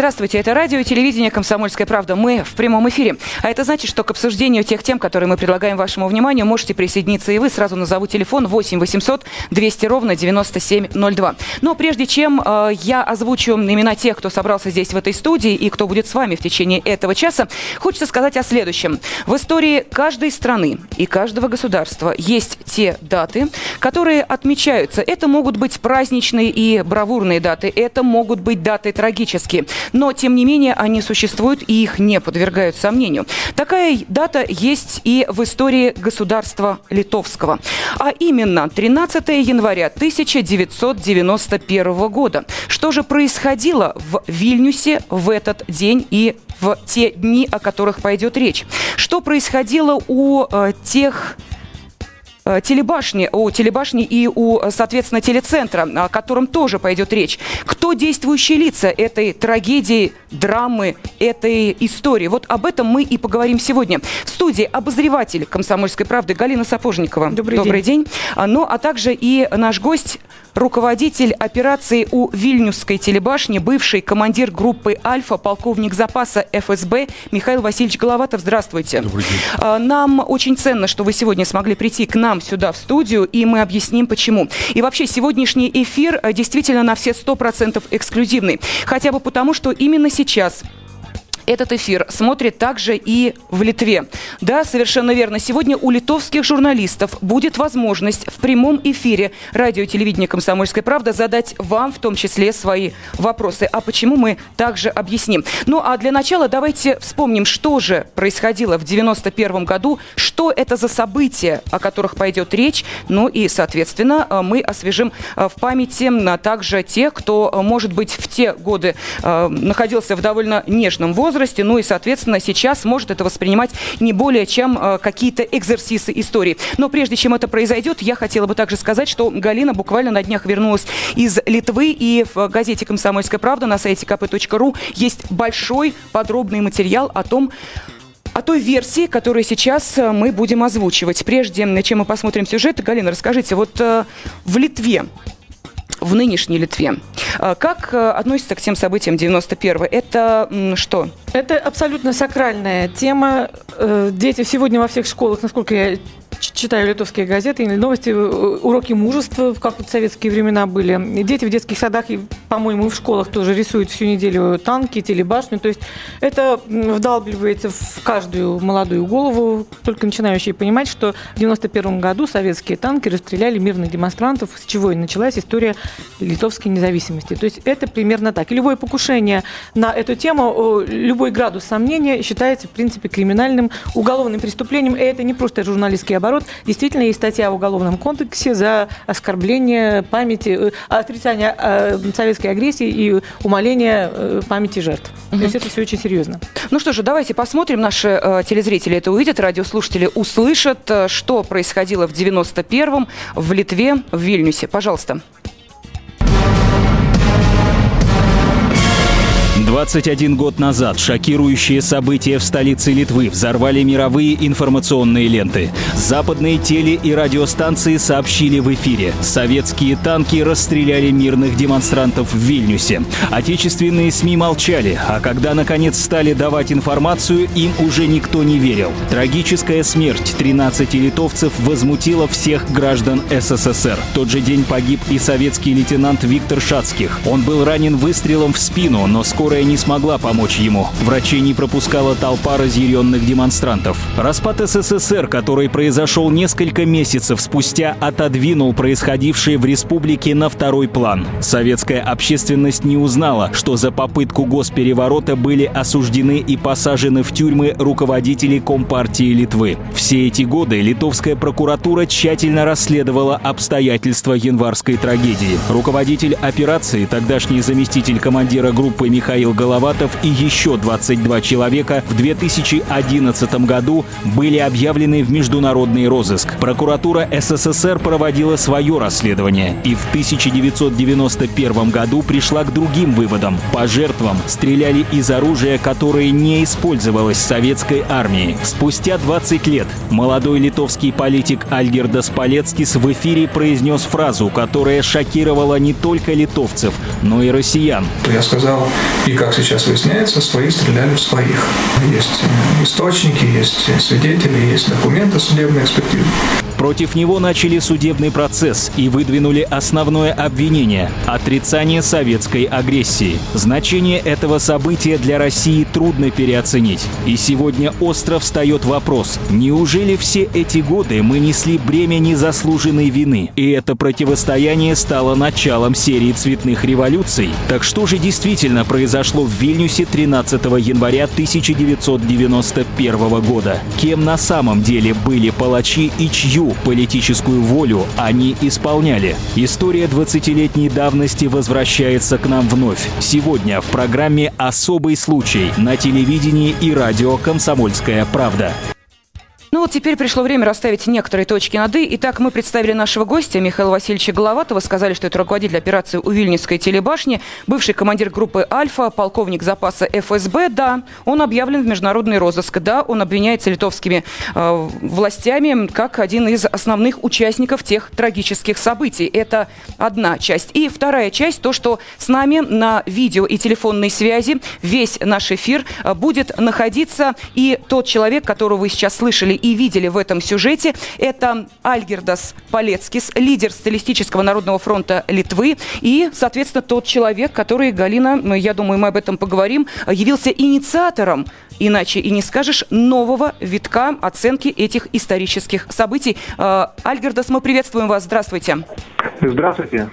Здравствуйте, это радио и телевидение «Комсомольская правда». Мы в прямом эфире. А это значит, что к обсуждению тех тем, которые мы предлагаем вашему вниманию, можете присоединиться и вы. Сразу назову телефон 8 800 200 ровно 9702. Но прежде чем э, я озвучу имена тех, кто собрался здесь в этой студии и кто будет с вами в течение этого часа, хочется сказать о следующем. В истории каждой страны и каждого государства есть те даты, которые отмечаются. Это могут быть праздничные и бравурные даты, это могут быть даты трагические. Но, тем не менее, они существуют и их не подвергают сомнению. Такая дата есть и в истории государства литовского. А именно 13 января 1991 года. Что же происходило в Вильнюсе в этот день и в те дни, о которых пойдет речь? Что происходило у э, тех телебашни, у телебашни и у, соответственно, телецентра, о котором тоже пойдет речь. Кто действующие лица этой трагедии, драмы, этой истории? Вот об этом мы и поговорим сегодня. В студии обозреватель «Комсомольской правды» Галина Сапожникова. Добрый, Добрый день. день. А, ну, а также и наш гость руководитель операции у Вильнюсской телебашни, бывший командир группы «Альфа», полковник запаса ФСБ Михаил Васильевич Головатов. Здравствуйте. Добрый день. А, нам очень ценно, что вы сегодня смогли прийти к нам сюда в студию, и мы объясним, почему. И вообще, сегодняшний эфир а, действительно на все 100% эксклюзивный. Хотя бы потому, что именно сейчас этот эфир смотрит также и в Литве. Да, совершенно верно. Сегодня у литовских журналистов будет возможность в прямом эфире радио и телевидения «Комсомольская правда» задать вам в том числе свои вопросы. А почему мы также объясним. Ну, а для начала давайте вспомним, что же происходило в 91 году, что это за события, о которых пойдет речь. Ну и, соответственно, мы освежим э, в памяти также тех, кто, э, может быть, в те годы э, находился в довольно нежном возрасте, возрасте, ну и, соответственно, сейчас может это воспринимать не более чем э, какие-то экзерсисы истории. Но прежде чем это произойдет, я хотела бы также сказать, что Галина буквально на днях вернулась из Литвы, и в газете «Комсомольская правда» на сайте kp.ru есть большой подробный материал о том, о той версии, которую сейчас э, мы будем озвучивать. Прежде чем мы посмотрим сюжет, Галина, расскажите, вот э, в Литве в нынешней Литве. А как э, относится к тем событиям 91-го? Это что? Это абсолютно сакральная тема. Э, дети сегодня во всех школах, насколько я читаю литовские газеты или новости, э, уроки мужества, как вот в советские времена были. Дети в детских садах, и, по-моему, в школах тоже рисуют всю неделю танки, телебашню. То есть это вдалбливается в каждую молодую голову, только начинающие понимать, что в 91 году советские танки расстреляли мирных демонстрантов, с чего и началась история литовской независимости. То есть это примерно так. И любое покушение на эту тему, любой градус сомнения считается, в принципе, криминальным, уголовным преступлением. И это не просто журналистский оборот, действительно есть статья в Уголовном кодексе за оскорбление памяти, э, отрицание э, советской агрессии и умаление э, памяти жертв. Угу. То есть это все очень серьезно. Ну что же, давайте посмотрим. Наши э, телезрители это увидят, радиослушатели услышат, что происходило в 91-м в Литве, в Вильнюсе. Пожалуйста. 21 год назад шокирующие события в столице Литвы взорвали мировые информационные ленты. Западные теле- и радиостанции сообщили в эфире. Советские танки расстреляли мирных демонстрантов в Вильнюсе. Отечественные СМИ молчали, а когда наконец стали давать информацию, им уже никто не верил. Трагическая смерть 13 литовцев возмутила всех граждан СССР. Тот же день погиб и советский лейтенант Виктор Шацких. Он был ранен выстрелом в спину, но скоро которая не смогла помочь ему. Врачей не пропускала толпа разъяренных демонстрантов. Распад СССР, который произошел несколько месяцев спустя, отодвинул происходившее в республике на второй план. Советская общественность не узнала, что за попытку госпереворота были осуждены и посажены в тюрьмы руководители Компартии Литвы. Все эти годы литовская прокуратура тщательно расследовала обстоятельства январской трагедии. Руководитель операции, тогдашний заместитель командира группы Михаил Михаил Головатов и еще 22 человека в 2011 году были объявлены в международный розыск. Прокуратура СССР проводила свое расследование и в 1991 году пришла к другим выводам. По жертвам стреляли из оружия, которое не использовалось советской армией. Спустя 20 лет молодой литовский политик Альгердас Палецкис в эфире произнес фразу, которая шокировала не только литовцев, но и россиян. Я сказал, и как сейчас выясняется, свои стреляли в своих. Есть источники, есть свидетели, есть документы судебной экспертизы. Против него начали судебный процесс и выдвинули основное обвинение – отрицание советской агрессии. Значение этого события для России трудно переоценить. И сегодня остро встает вопрос – неужели все эти годы мы несли бремя незаслуженной вины? И это противостояние стало началом серии цветных революций. Так что же действительно произошло в Вильнюсе 13 января 1991 года? Кем на самом деле были палачи и чью политическую волю они исполняли. История 20-летней давности возвращается к нам вновь. Сегодня в программе «Особый случай» на телевидении и радио «Комсомольская правда». Ну вот теперь пришло время расставить некоторые точки над «и». Итак, мы представили нашего гостя Михаила Васильевича Головатова. Сказали, что это руководитель операции у Вильнюсской телебашни, бывший командир группы «Альфа», полковник запаса ФСБ. Да, он объявлен в международный розыск. Да, он обвиняется литовскими э, властями как один из основных участников тех трагических событий. Это одна часть. И вторая часть, то, что с нами на видео и телефонной связи весь наш эфир э, будет находиться и тот человек, которого вы сейчас слышали и видели в этом сюжете, это Альгердас Палецкис, лидер Социалистического народного фронта Литвы и, соответственно, тот человек, который, Галина, я думаю, мы об этом поговорим, явился инициатором иначе и не скажешь, нового витка оценки этих исторических событий. Э, Альгердас, мы приветствуем вас. Здравствуйте. Здравствуйте.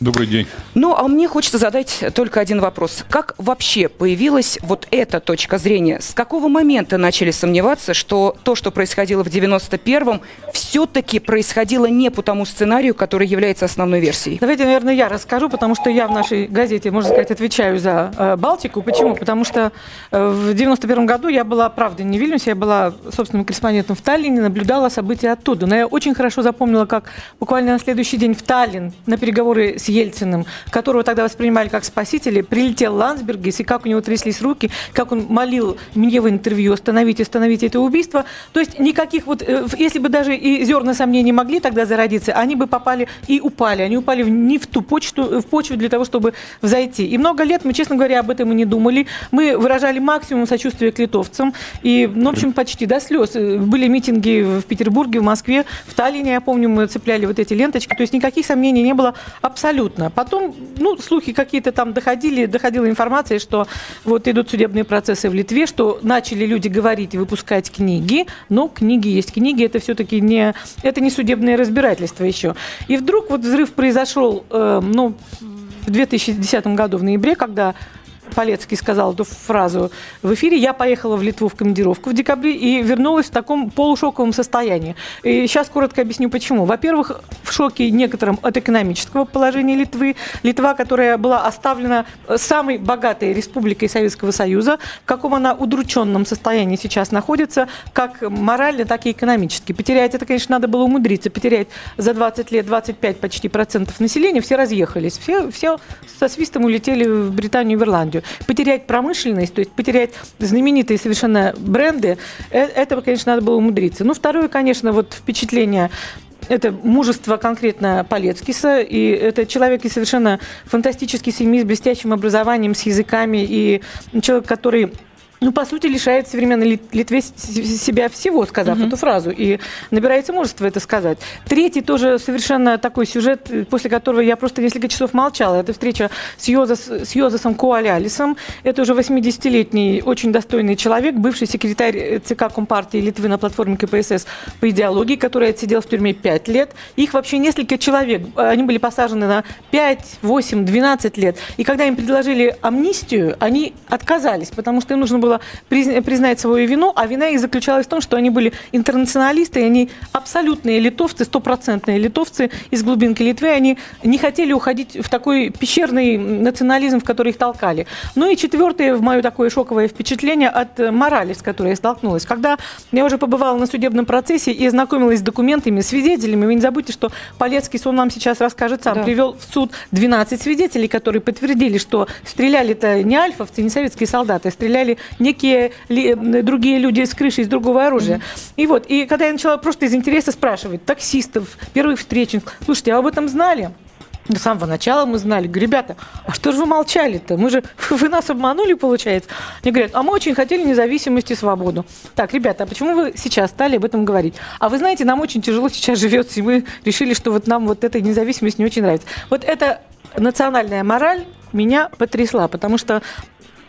Добрый день. Ну, а мне хочется задать только один вопрос. Как вообще появилась вот эта точка зрения? С какого момента начали сомневаться, что то, что происходило в 91-м, все-таки происходило не по тому сценарию, который является основной версией? Давайте, наверное, я расскажу, потому что я в нашей газете, можно сказать, отвечаю за э, Балтику. Почему? Потому что э, в 91 году я была, правда, не в Вильнюсе, я была собственным корреспондентом в Таллине, наблюдала события оттуда. Но я очень хорошо запомнила, как буквально на следующий день в Таллин на переговоры с Ельциным, которого тогда воспринимали как спасителя, прилетел Ландсбергис, и как у него тряслись руки, как он молил мне в интервью остановить, остановить это убийство. То есть никаких вот, э, если бы даже и зерна сомнений могли тогда зародиться, они бы попали и упали. Они упали не в ту почту, в почву для того, чтобы взойти. И много лет мы, честно говоря, об этом и не думали. Мы выражали максимум сочувствия к литовцам. И, ну, в общем, почти до слез. Были митинги в Петербурге, в Москве, в Таллине, я помню, мы цепляли вот эти ленточки. То есть никаких сомнений не было абсолютно абсолютно. Потом, ну, слухи какие-то там доходили, доходила информация, что вот идут судебные процессы в Литве, что начали люди говорить и выпускать книги, но книги есть книги, это все-таки не, это не судебное разбирательство еще. И вдруг вот взрыв произошел, э, ну, в 2010 году в ноябре, когда Полецкий сказал эту фразу в эфире. Я поехала в Литву в командировку в декабре и вернулась в таком полушоковом состоянии. И сейчас коротко объясню, почему. Во-первых, в шоке некоторым от экономического положения Литвы. Литва, которая была оставлена самой богатой республикой Советского Союза, в каком она удрученном состоянии сейчас находится, как морально, так и экономически. Потерять это, конечно, надо было умудриться. Потерять за 20 лет 25 почти процентов населения. Все разъехались. Все, все со свистом улетели в Британию и в Ирландию полностью. Потерять промышленность, то есть потерять знаменитые совершенно бренды, э, это, конечно, надо было умудриться. Ну, второе, конечно, вот впечатление это мужество конкретно Полецкиса, и это человек из совершенно фантастической семьи с блестящим образованием, с языками, и человек, который ну, по сути, лишает современной Литве себя всего, сказав угу. эту фразу, и набирается мужество это сказать. Третий тоже совершенно такой сюжет, после которого я просто несколько часов молчала. Это встреча с, Йозас, с Йозасом Куалялисом. Это уже 80-летний, очень достойный человек, бывший секретарь ЦК Компартии Литвы на платформе КПСС по идеологии, который отсидел в тюрьме 5 лет. Их вообще несколько человек. Они были посажены на 5, 8, 12 лет. И когда им предложили амнистию, они отказались, потому что им нужно было было признать свою вину, а вина их заключалась в том, что они были интернационалисты, и они абсолютные литовцы, стопроцентные литовцы из глубинки Литвы, они не хотели уходить в такой пещерный национализм, в который их толкали. Ну и четвертое, в мое такое шоковое впечатление от морали, с которой я столкнулась. Когда я уже побывала на судебном процессе и знакомилась с документами, свидетелями, вы не забудьте, что Полецкий, он нам сейчас расскажет сам, да. привел в суд 12 свидетелей, которые подтвердили, что стреляли-то не альфовцы, не советские солдаты, а стреляли некие ли, другие люди с крыши, из другого оружия. Mm-hmm. И вот, и когда я начала просто из интереса спрашивать таксистов, первых встречных, слушайте, а об этом знали? С самого начала мы знали. Говорю, ребята, а что же вы молчали-то? Мы же, вы нас обманули, получается. Они говорят, а мы очень хотели независимость и свободу. Так, ребята, а почему вы сейчас стали об этом говорить? А вы знаете, нам очень тяжело сейчас живется, и мы решили, что вот нам вот эта независимость не очень нравится. Вот эта национальная мораль меня потрясла, потому что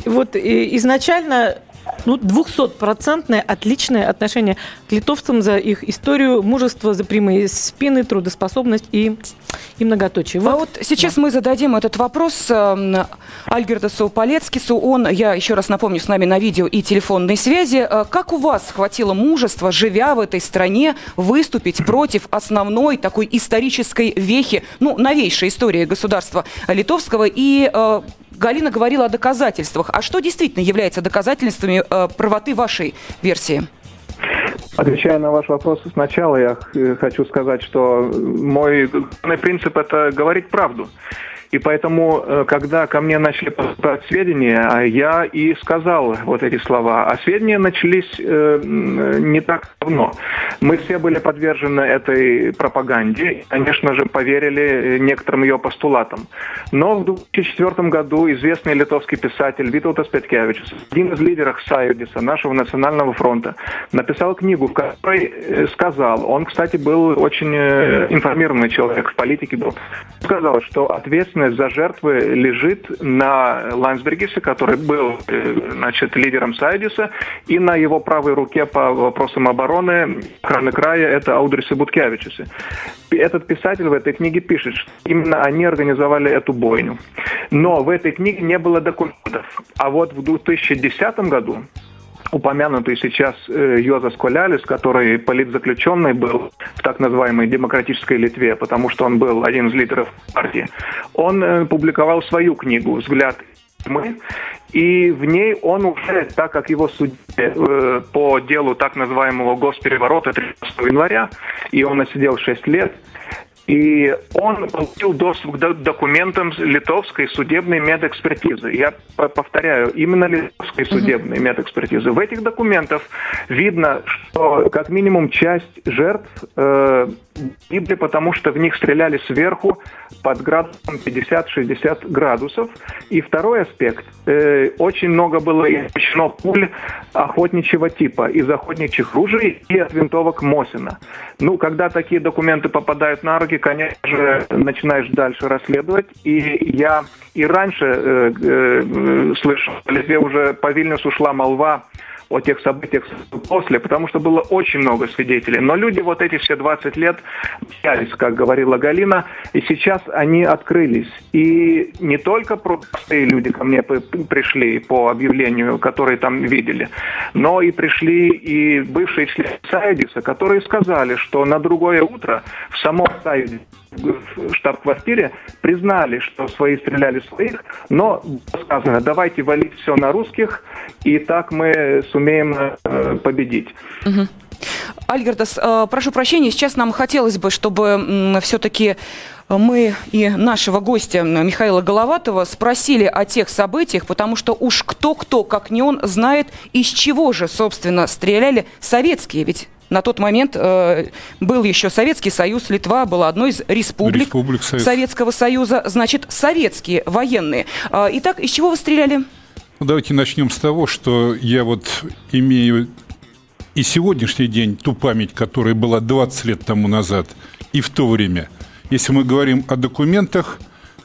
вот изначально ну, двухсотпроцентное отличное отношение к литовцам за их историю, мужество, за прямые спины, трудоспособность и, и многоточие. Вот. А вот сейчас да. мы зададим этот вопрос э, Альгердасу Полецкису. Он, я еще раз напомню, с нами на видео и телефонной связи. Э, как у вас хватило мужества, живя в этой стране, выступить против основной такой исторической вехи, ну, новейшей истории государства литовского и э, Галина говорила о доказательствах. А что действительно является доказательствами э, правоты вашей версии? Отвечая на ваш вопрос сначала, я хочу сказать, что мой принцип – это говорить правду. И поэтому, э, когда ко мне начали поступать сведения, а я и сказал вот эти слова. А сведения начались э, не так давно. Мы все были подвержены этой пропаганде. Конечно же, поверили некоторым ее постулатам. Но в 2004 году известный литовский писатель Витаутас Петкевичус, один из лидеров Саюдиса, нашего национального фронта, написал книгу, в которой э, сказал, он, кстати, был очень информированный человек, в политике был, сказал, что ответственность ответственность за жертвы лежит на Лансбергисе, который был э, значит, лидером Сайдиса, и на его правой руке по вопросам обороны охраны края это Аудрисе Буткевичусе. Этот писатель в этой книге пишет, что именно они организовали эту бойню. Но в этой книге не было документов. А вот в 2010 году упомянутый сейчас э, Йозас Колялис, который политзаключенный был в так называемой демократической Литве, потому что он был один из лидеров партии, он э, публиковал свою книгу «Взгляд мы, и в ней он уже, так как его судили э, по делу так называемого госпереворота 13 января, и он отсидел 6 лет, и он получил доступ к документам литовской судебной медэкспертизы. Я повторяю, именно литовской судебной медэкспертизы. В этих документах видно, что как минимум часть жертв э, гибли, потому что в них стреляли сверху под градусом 50-60 градусов. И второй аспект. Э, очень много было изучено пуль охотничьего типа из охотничьих ружей и от винтовок Мосина. Ну, когда такие документы попадают на руки, конечно же, начинаешь дальше расследовать. И я и раньше э, э, слышал, в Литве уже по Вильнюсу ушла молва о тех событиях после, потому что было очень много свидетелей. Но люди вот эти все 20 лет боялись, как говорила Галина, и сейчас они открылись. И не только простые люди ко мне пришли по объявлению, которые там видели, но и пришли и бывшие члены Сайдиса, которые сказали, что на другое утро в самом Сайдисе штаб-квартире признали, что свои стреляли своих, но сказано, давайте валить все на русских, и так мы сумеем э, победить. Угу. Альгердас, э, прошу прощения, сейчас нам хотелось бы, чтобы все-таки мы и нашего гостя Михаила Головатова спросили о тех событиях, потому что уж кто-кто, как не он, знает, из чего же, собственно, стреляли советские. Ведь на тот момент э, был еще Советский Союз, Литва была одной из республик, республик Совет. Советского Союза, значит, советские военные. Э, итак, из чего вы стреляли? Ну, давайте начнем с того, что я вот имею и сегодняшний день ту память, которая была 20 лет тому назад, и в то время. Если мы говорим о документах,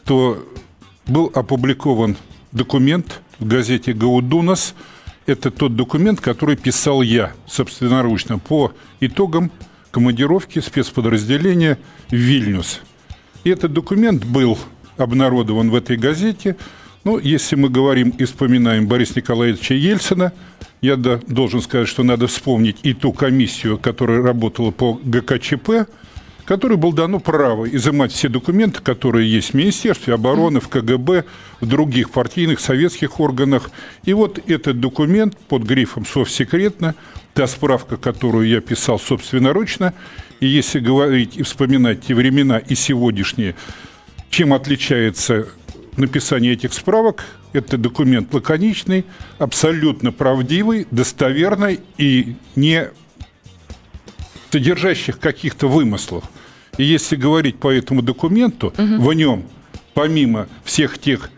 то был опубликован документ в газете «Гаудунас», это тот документ, который писал я собственноручно по итогам командировки спецподразделения в Вильнюс. И этот документ был обнародован в этой газете. Ну, если мы говорим и вспоминаем Бориса Николаевича Ельцина, я должен сказать, что надо вспомнить и ту комиссию, которая работала по ГКЧП, которой было дано право изымать все документы, которые есть в Министерстве обороны, в КГБ, в других партийных, советских органах. И вот этот документ под грифом «Совсекретно», та справка, которую я писал собственноручно, и если говорить и вспоминать те времена и сегодняшние, чем отличается написание этих справок, это документ лаконичный, абсолютно правдивый, достоверный и не содержащих каких-то вымыслов. И если говорить по этому документу, угу. в нем, помимо всех тех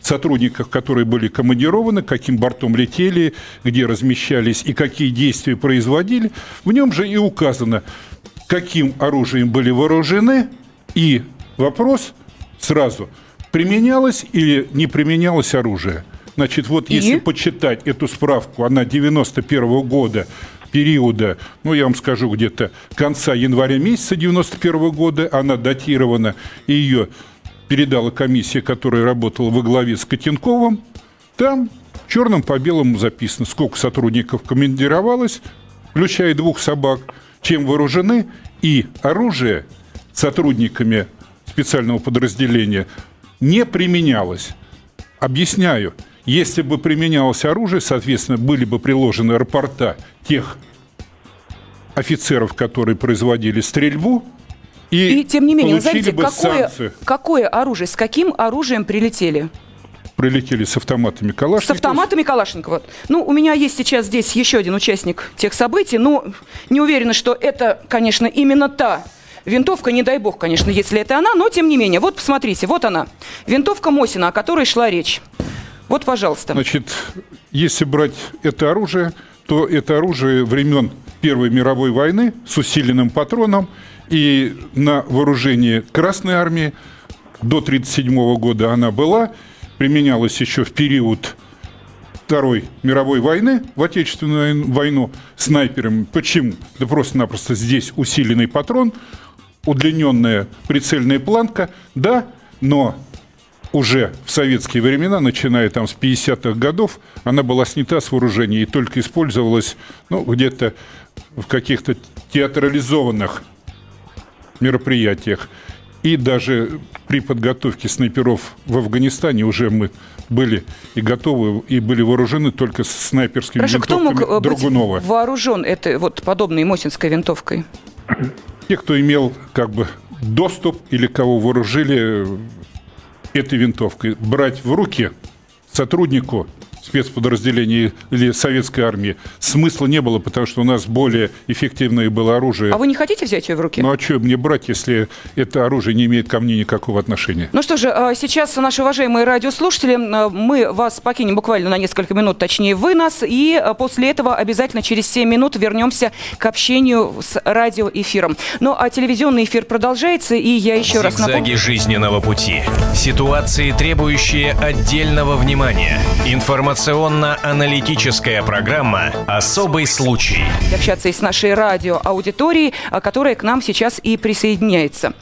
сотрудников, которые были командированы, каким бортом летели, где размещались и какие действия производили, в нем же и указано, каким оружием были вооружены, и вопрос сразу, применялось или не применялось оружие. Значит, вот и? если почитать эту справку, она 91 -го года, периода, ну, я вам скажу, где-то конца января месяца 91 года, она датирована, и ее передала комиссия, которая работала во главе с Котенковым, там черным по белому записано, сколько сотрудников командировалось, включая двух собак, чем вооружены, и оружие сотрудниками специального подразделения не применялось. Объясняю, если бы применялось оружие, соответственно, были бы приложены рапорта тех офицеров, которые производили стрельбу, и, и тем не менее, назовите, какое, какое оружие, с каким оружием прилетели? Прилетели с автоматами Калашникова. С автоматами Калашникова. Ну, у меня есть сейчас здесь еще один участник тех событий, но не уверена, что это, конечно, именно та винтовка, не дай бог, конечно, если это она, но тем не менее. Вот посмотрите, вот она. Винтовка Мосина, о которой шла речь. Вот, пожалуйста. Значит, если брать это оружие, то это оружие времен Первой мировой войны с усиленным патроном и на вооружении Красной армии до 1937 года она была, применялась еще в период Второй мировой войны, в Отечественную войну, снайперами. Почему? Да просто-напросто здесь усиленный патрон, удлиненная прицельная планка, да, но уже в советские времена, начиная там с 50-х годов, она была снята с вооружения и только использовалась ну, где-то в каких-то театрализованных мероприятиях. И даже при подготовке снайперов в Афганистане уже мы были и готовы, и были вооружены только снайперскими Хорошо, винтовками кто мог Драгунова. быть вооружен этой вот подобной Мосинской винтовкой? Те, кто имел как бы доступ или кого вооружили этой винтовкой, брать в руки сотруднику спецподразделений или советской армии смысла не было, потому что у нас более эффективное было оружие. А вы не хотите взять ее в руки? Ну а что мне брать, если это оружие не имеет ко мне никакого отношения? Ну что же, а, сейчас, наши уважаемые радиослушатели, а, мы вас покинем буквально на несколько минут, точнее вы нас, и а, после этого обязательно через 7 минут вернемся к общению с радиоэфиром. Ну а телевизионный эфир продолжается, и я еще раз напомню... Зигзаги жизненного пути. Ситуации, требующие отдельного внимания. Информация Информационно-аналитическая программа «Особый случай». Общаться и с нашей радиоаудиторией, а, которая к нам сейчас и присоединяется.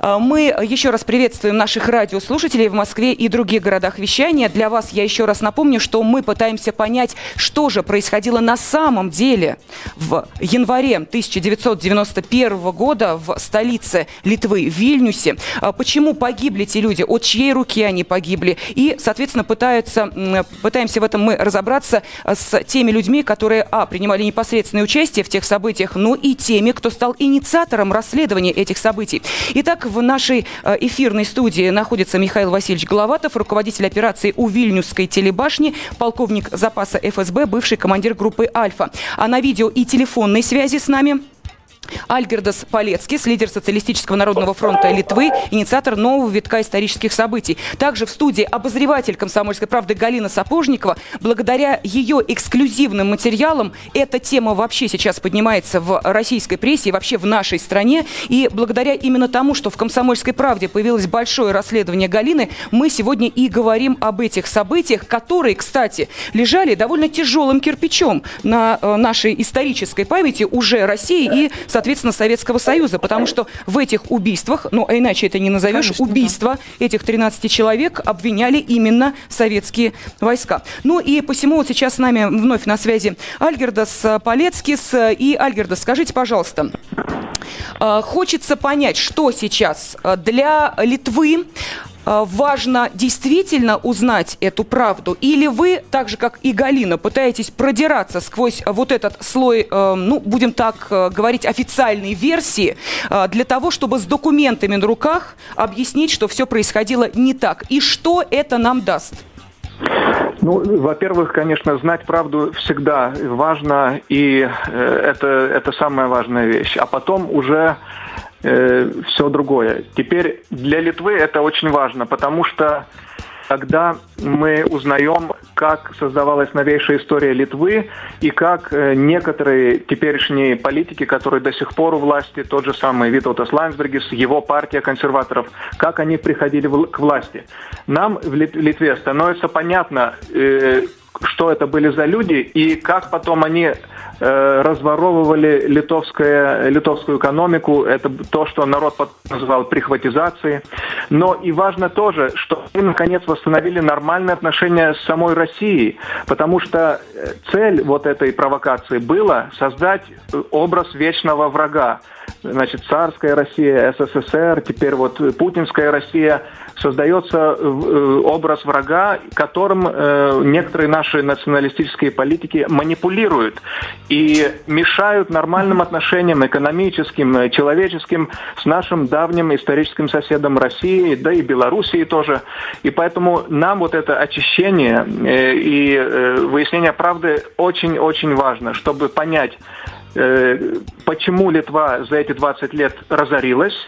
А, мы еще раз приветствуем наших радиослушателей в Москве и других городах вещания. Для вас я еще раз напомню, что мы пытаемся понять, что же происходило на самом деле в январе 1991 года в столице Литвы, Вильнюсе. А, почему погибли те люди, от чьей руки они погибли. И, соответственно, пытаются, пытаемся Постараемся в этом мы разобраться э, с теми людьми, которые, а, принимали непосредственное участие в тех событиях, ну и теми, кто стал инициатором расследования этих событий. Итак, в нашей э, эфирной студии находится Михаил Васильевич Головатов, руководитель операции у Вильнюсской телебашни, полковник запаса ФСБ, бывший командир группы «Альфа». А на видео и телефонной связи с нами Альгердас Полецкис, лидер Социалистического народного фронта Литвы, инициатор нового витка исторических событий. Также в студии обозреватель «Комсомольской правды» Галина Сапожникова. Благодаря ее эксклюзивным материалам эта тема вообще сейчас поднимается в российской прессе и вообще в нашей стране. И благодаря именно тому, что в «Комсомольской правде» появилось большое расследование Галины, мы сегодня и говорим об этих событиях, которые, кстати, лежали довольно тяжелым кирпичом на э, нашей исторической памяти уже России и, соответственно, Советского Союза, потому что в этих убийствах, ну, а иначе это не назовешь, Конечно, убийства да. этих 13 человек обвиняли именно советские войска. Ну и посему вот сейчас с нами вновь на связи Альгердас Полецкис. И, Альгердас, скажите, пожалуйста, э, хочется понять, что сейчас для Литвы Э, важно действительно узнать эту правду? Или вы, так же как и Галина, пытаетесь продираться сквозь вот этот слой, э, ну, будем так э, говорить, официальной версии, для того, чтобы с документами на руках объяснить, что все происходило не так? И что это нам даст? Ну, во-первых, конечно, знать правду всегда важно, и это, это самая важная вещь. А потом уже э, все другое. Теперь для Литвы это очень важно, потому что когда мы узнаем, как создавалась новейшая история Литвы и как э, некоторые теперешние политики, которые до сих пор у власти, тот же самый Витаутас Лайнсбергис, его партия консерваторов, как они приходили к власти. Нам в Литве становится понятно, э, что это были за люди и как потом они разворовывали литовское, литовскую экономику. Это то, что народ называл прихватизацией. Но и важно тоже, что мы наконец восстановили нормальные отношения с самой Россией, потому что э, цель вот этой провокации была создать э, образ вечного врага значит, царская Россия, СССР, теперь вот путинская Россия, создается э, образ врага, которым э, некоторые наши националистические политики манипулируют и мешают нормальным отношениям экономическим, человеческим с нашим давним историческим соседом России, да и Белоруссией тоже. И поэтому нам вот это очищение э, и выяснение правды очень-очень важно, чтобы понять, Э, почему Литва за эти 20 лет разорилась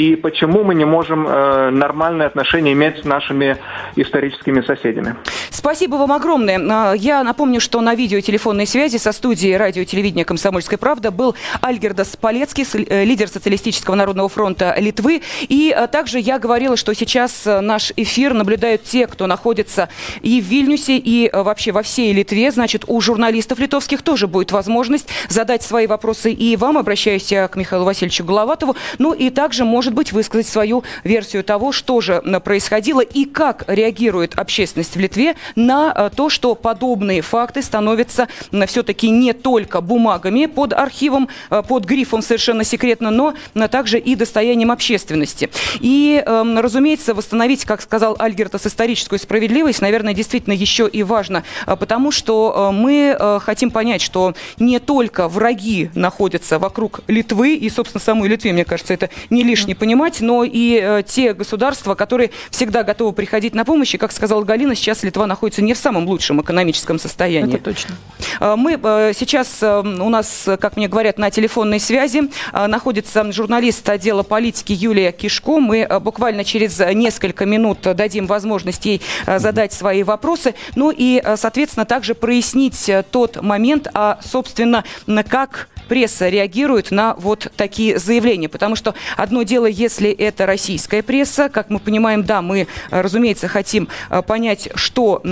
и почему мы не можем э, нормальные отношения иметь с нашими историческими соседями. Спасибо вам огромное. А, я напомню, что на видео телефонной связи со студией радио и телевидения «Комсомольская правда» был Альгердас Полецкий, э, лидер Социалистического народного фронта Литвы. И также я говорила, что сейчас наш эфир наблюдают те, кто находится и в Вильнюсе, и вообще во всей Литве. Значит, у журналистов литовских тоже будет возможность задать свои вопросы и вам, обращаюсь я к Михаилу Васильевичу Головатову, ну и также, может быть, высказать свою версию того, что же происходило и как реагирует общественность в Литве на э, то, что подобные факты становятся все-таки не только бумагами под архивом, э, под грифом совершенно секретно, но также и достоянием общественности. И, эм, разумеется, восстановить, как сказал Альгертас, историческую справедливость, наверное, действительно еще и важно, э, потому что мы хотим понять, что не только враги враги находятся вокруг Литвы, и, собственно, самой Литве, мне кажется, это не лишне понимать, но и э, те государства, которые всегда готовы приходить на помощь, и, как сказала Галина, сейчас Литва находится не в самом лучшем экономическом состоянии. Это точно. Э, мы э, сейчас, у нас, как мне говорят, на телефонной связи находится журналист отдела политики Юлия Кишко. Мы буквально через несколько минут дадим возможность ей задать свои вопросы, ну и, соответственно, также прояснить тот момент, а, собственно, как как пресса реагирует на вот такие заявления. Потому что одно дело, если это российская пресса, как мы понимаем, да, мы, разумеется, хотим э, понять, что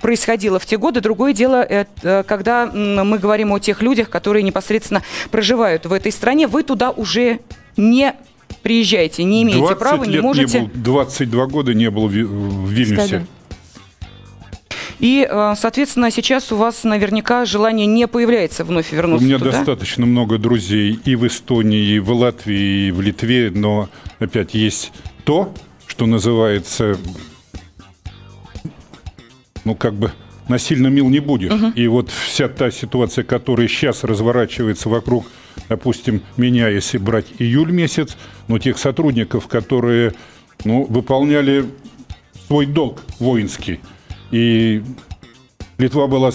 происходило в те годы. Другое дело, это, когда мы говорим о тех людях, которые непосредственно проживают в этой стране. Вы туда уже не приезжаете, не имеете права, не можете... Не был, 22 года не был в Вильнюсе. Кстати. И, э, соответственно, сейчас у вас наверняка желание не появляется вновь вернуться У меня туда. достаточно много друзей и в Эстонии, и в Латвии, и в Литве, но опять есть то, что называется, ну, как бы насильно мил не будешь. Угу. И вот вся та ситуация, которая сейчас разворачивается вокруг, допустим, меня, если брать июль месяц, но тех сотрудников, которые ну, выполняли свой долг воинский, и Литва была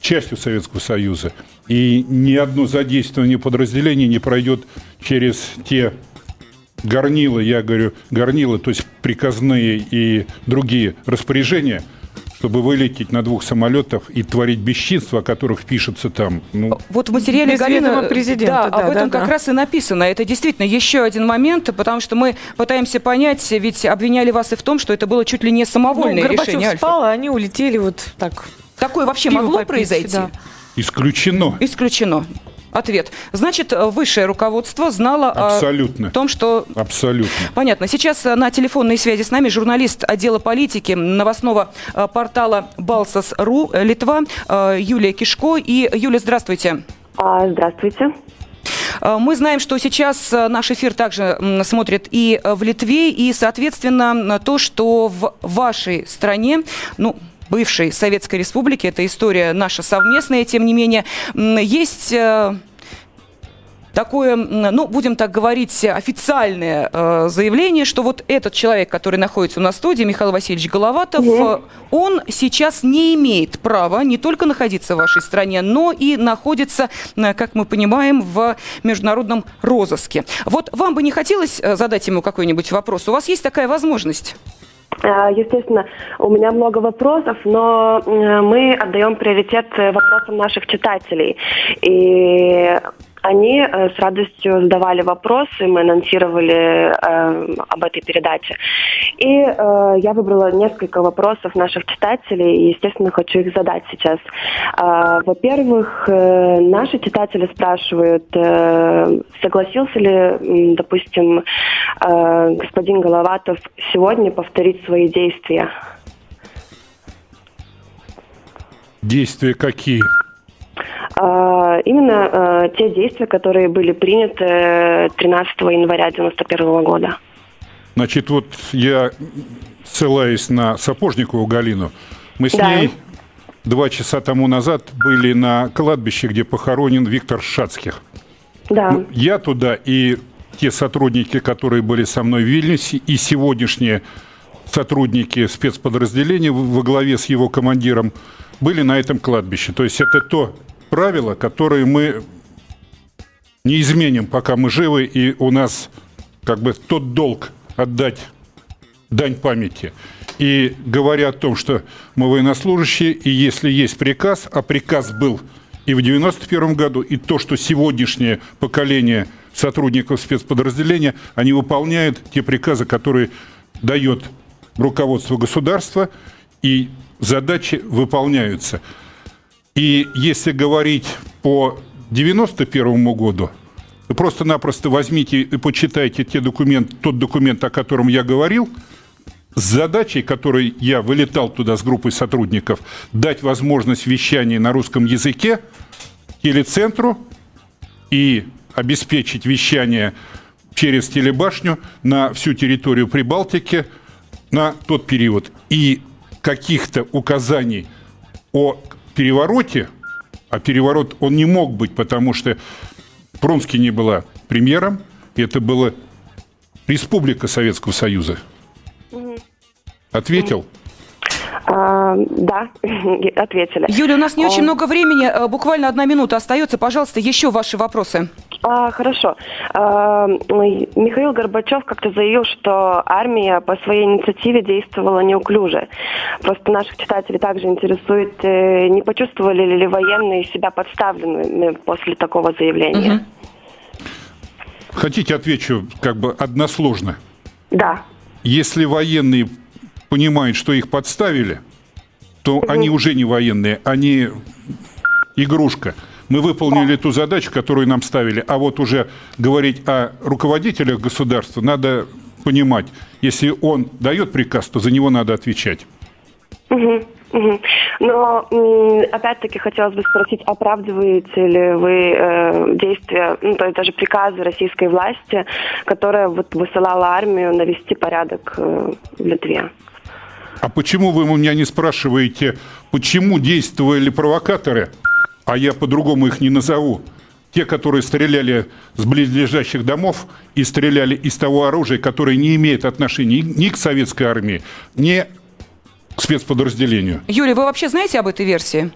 частью Советского Союза. И ни одно задействование подразделений не пройдет через те горнила, я говорю, горнила, то есть приказные и другие распоряжения – чтобы вылететь на двух самолетах и творить бесчинства, о которых пишется там. Ну. Вот в материале Галины президента, да, да, об этом да, как да. раз и написано. Это действительно еще один момент, потому что мы пытаемся понять, ведь обвиняли вас и в том, что это было чуть ли не самовольное ну, Горбачев решение. спал, а они улетели вот так. Такое вообще могло попить, произойти? Да. Исключено. Исключено. Ответ. Значит, высшее руководство знало Абсолютно. о том, что... Абсолютно. Понятно. Сейчас на телефонной связи с нами журналист отдела политики новостного портала Балсас.ру Литва Юлия Кишко. И, Юлия, здравствуйте. А, здравствуйте. Мы знаем, что сейчас наш эфир также смотрит и в Литве, и, соответственно, то, что в вашей стране, ну, бывшей Советской Республике, это история наша совместная, тем не менее, есть э, такое, ну, будем так говорить, официальное э, заявление, что вот этот человек, который находится у нас в студии, Михаил Васильевич Головатов, mm он сейчас не имеет права не только находиться в вашей стране, но и находится, э, как мы понимаем, в международном розыске. Вот вам бы не хотелось э, задать ему какой-нибудь вопрос? У вас есть такая возможность? Э, естественно, у меня много вопросов, но мы отдаем приоритет вопросам наших читателей. И они э, с радостью задавали вопросы, мы анонсировали э, об этой передаче. И э, я выбрала несколько вопросов наших читателей, и, естественно, хочу их задать сейчас. Э, во-первых, э, наши читатели спрашивают, э, согласился ли, допустим, э, господин Головатов сегодня повторить свои действия? Действия какие? Именно а, те действия, которые были приняты 13 января 1991 года. Значит, вот я ссылаюсь на Сапожникову Галину. Мы с да. ней два часа тому назад были на кладбище, где похоронен Виктор Шацких. Да. Ну, я туда и те сотрудники, которые были со мной в Вильнюсе, и сегодняшние сотрудники спецподразделения во главе с его командиром были на этом кладбище. То есть это то правила, которые мы не изменим, пока мы живы, и у нас как бы тот долг отдать дань памяти. И говоря о том, что мы военнослужащие, и если есть приказ, а приказ был и в 91 году, и то, что сегодняшнее поколение сотрудников спецподразделения, они выполняют те приказы, которые дает руководство государства, и задачи выполняются. И если говорить по 91 году, просто-напросто возьмите и почитайте те документ, тот документ, о котором я говорил, с задачей, которой я вылетал туда с группой сотрудников, дать возможность вещания на русском языке телецентру и обеспечить вещание через телебашню на всю территорию Прибалтики на тот период. И каких-то указаний о перевороте, а переворот он не мог быть, потому что Пронский не была премьером, это была Республика Советского Союза. Ответил? А, да, ответили. Юля, у нас не очень а. много времени, э, буквально одна минута остается. Пожалуйста, еще ваши вопросы. А, хорошо. А, Михаил Горбачев как-то заявил, что армия по своей инициативе действовала неуклюже. Просто наших читателей также интересует, э, не почувствовали ли военные себя подставленными после такого заявления? Угу. Хотите, отвечу как бы односложно? Да. Если военные понимают, что их подставили, то угу. они уже не военные, они игрушка. Мы выполнили ту задачу, которую нам ставили. А вот уже говорить о руководителях государства надо понимать, если он дает приказ, то за него надо отвечать. Угу, угу. Но опять-таки хотелось бы спросить, оправдываете ли вы э, действия, ну, то есть даже приказы российской власти, которая вот высылала армию навести порядок э, в Литве? А почему вы у меня не спрашиваете, почему действовали провокаторы? А я по-другому их не назову, те, которые стреляли с близлежащих домов и стреляли из того оружия, которое не имеет отношения ни к советской армии, ни к спецподразделению. Юрий, вы вообще знаете об этой версии?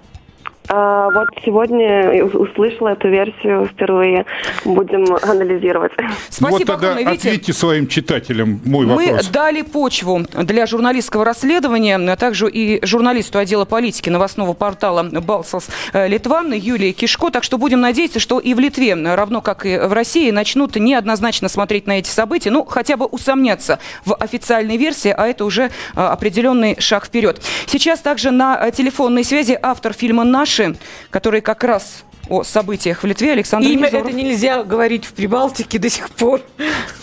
А, вот сегодня услышала эту версию впервые. Будем анализировать. Спасибо вот тогда огромное, ответьте своим читателям мой Мы вопрос. Мы дали почву для журналистского расследования, а также и журналисту отдела политики новостного портала «Балсос э, Литва» Юлии Кишко. Так что будем надеяться, что и в Литве, равно как и в России, начнут неоднозначно смотреть на эти события, ну, хотя бы усомняться в официальной версии, а это уже э, определенный шаг вперед. Сейчас также на телефонной связи автор фильма «Наш» наши, который как раз о событиях в Литве Александр Имя Невзоров. это нельзя говорить в Прибалтике до сих пор.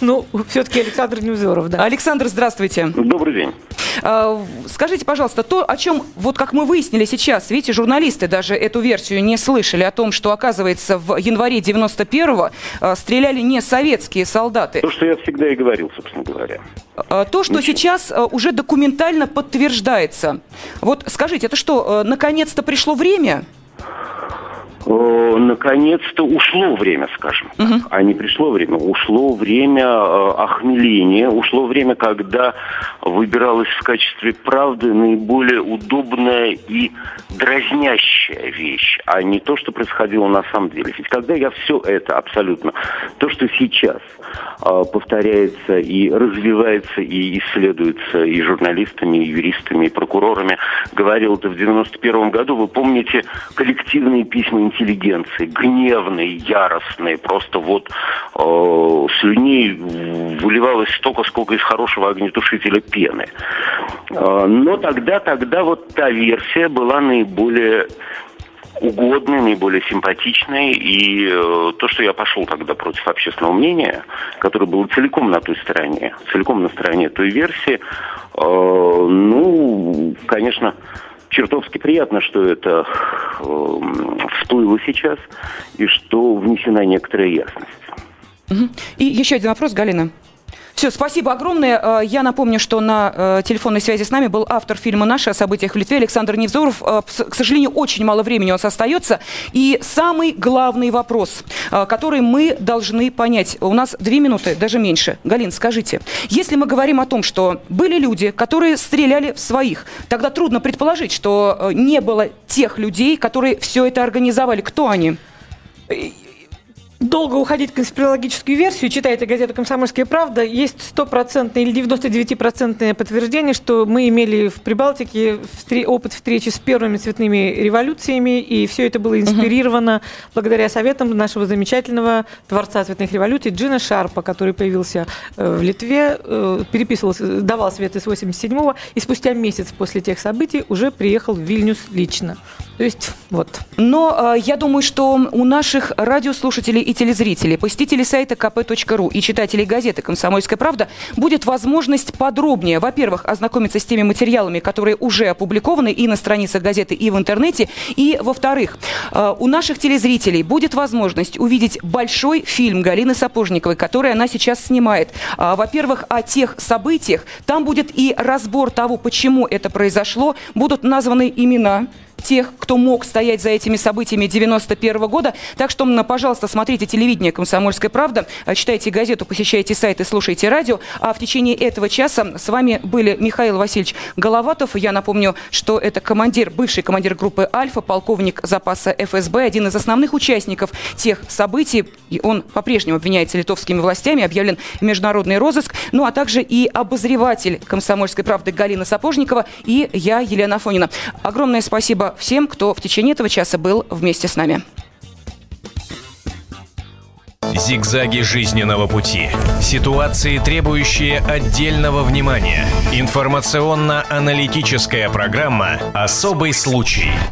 Ну, все-таки Александр Невзоров, да. Александр, здравствуйте. Добрый день. А, Скажите, пожалуйста, то, о чем, вот как мы выяснили сейчас, видите, журналисты даже эту версию не слышали, о том, что, оказывается, в январе 91-го а, стреляли не советские солдаты. То, что я всегда и говорил, собственно говоря. А, То, что сейчас а, уже документально подтверждается. Вот скажите, это что, наконец-то пришло время? Э, Наконец-то ушло время, скажем так. А не пришло время. Ушло время э, охмеления, ушло время, когда выбиралась в качестве правды наиболее удобная и дразнящая вещь, а не то, что происходило на самом деле. Ведь когда я все это абсолютно, то, что сейчас э, повторяется и развивается и исследуется и журналистами, и юристами, и прокурорами, говорил это в 91 году, вы помните коллективные письма интеллигенции, гневные, яростные, просто вот э, слюней выливалось столько, сколько из хорошего огнетушителя пены. Э, но тогда, тогда вот та версия была наиболее угодной, наиболее симпатичной. И э, то, что я пошел тогда против общественного мнения, которое было целиком на той стороне, целиком на стороне той версии, э, ну, конечно, чертовски приятно, что это э, всплыло сейчас и что внесена некоторая ясность. И еще один вопрос, Галина. Все, спасибо огромное. Э, Я напомню, что на э, телефонной связи с нами был автор фильма «Наши» о событиях в Литве Александр Невзоров. Э, К сожалению, очень мало времени у нас остается. И самый главный вопрос, который мы должны понять. У нас две минуты, даже меньше. Галин, скажите, если мы говорим о том, что были люди, которые стреляли в своих, тогда трудно предположить, что не было тех людей, которые все это организовали. Кто они? Долго уходить в конспирологическую версию, читайте газету «Комсомольская правда», есть стопроцентное или 99-процентное подтверждение, что мы имели в Прибалтике опыт встречи с первыми цветными революциями, и все это было инспирировано благодаря советам нашего замечательного творца цветных революций Джина Шарпа, который появился э, в Литве, э, переписывался, давал советы с 87-го, и спустя месяц после тех событий уже приехал в Вильнюс лично. То есть, вот. Но э, я думаю, что у наших радиослушателей и телезрителей, посетителей сайта kp.ru и читателей газеты «Комсомольская правда» будет возможность подробнее, во-первых, ознакомиться с теми материалами, которые уже опубликованы и на страницах газеты, и в интернете, и, во-вторых, э, у наших телезрителей будет возможность увидеть большой фильм Галины Сапожниковой, который она сейчас снимает. А, Во-первых, о тех событиях. Там будет и разбор того, почему это произошло, будут названы имена тех, кто мог стоять за этими событиями 91 года. Так что, пожалуйста, смотрите телевидение «Комсомольская правда», а, читайте газету, посещайте сайт и слушайте радио. А в течение этого часа с вами были Михаил Васильевич Головатов. Я напомню, что это командир, бывший командир группы «Альфа», полковник запаса ФСБ, один из основных участников тех событий. И он по-прежнему обвиняется литовскими властями, объявлен международный розыск. Ну, а также и обозреватель «Комсомольской правды» Галина Сапожникова и я, Елена Фонина. Огромное всем, кто в течение этого часа был вместе с нами. Зигзаги жизненного пути. Ситуации, требующие отдельного внимания. Информационно-аналитическая программа «Особый случай».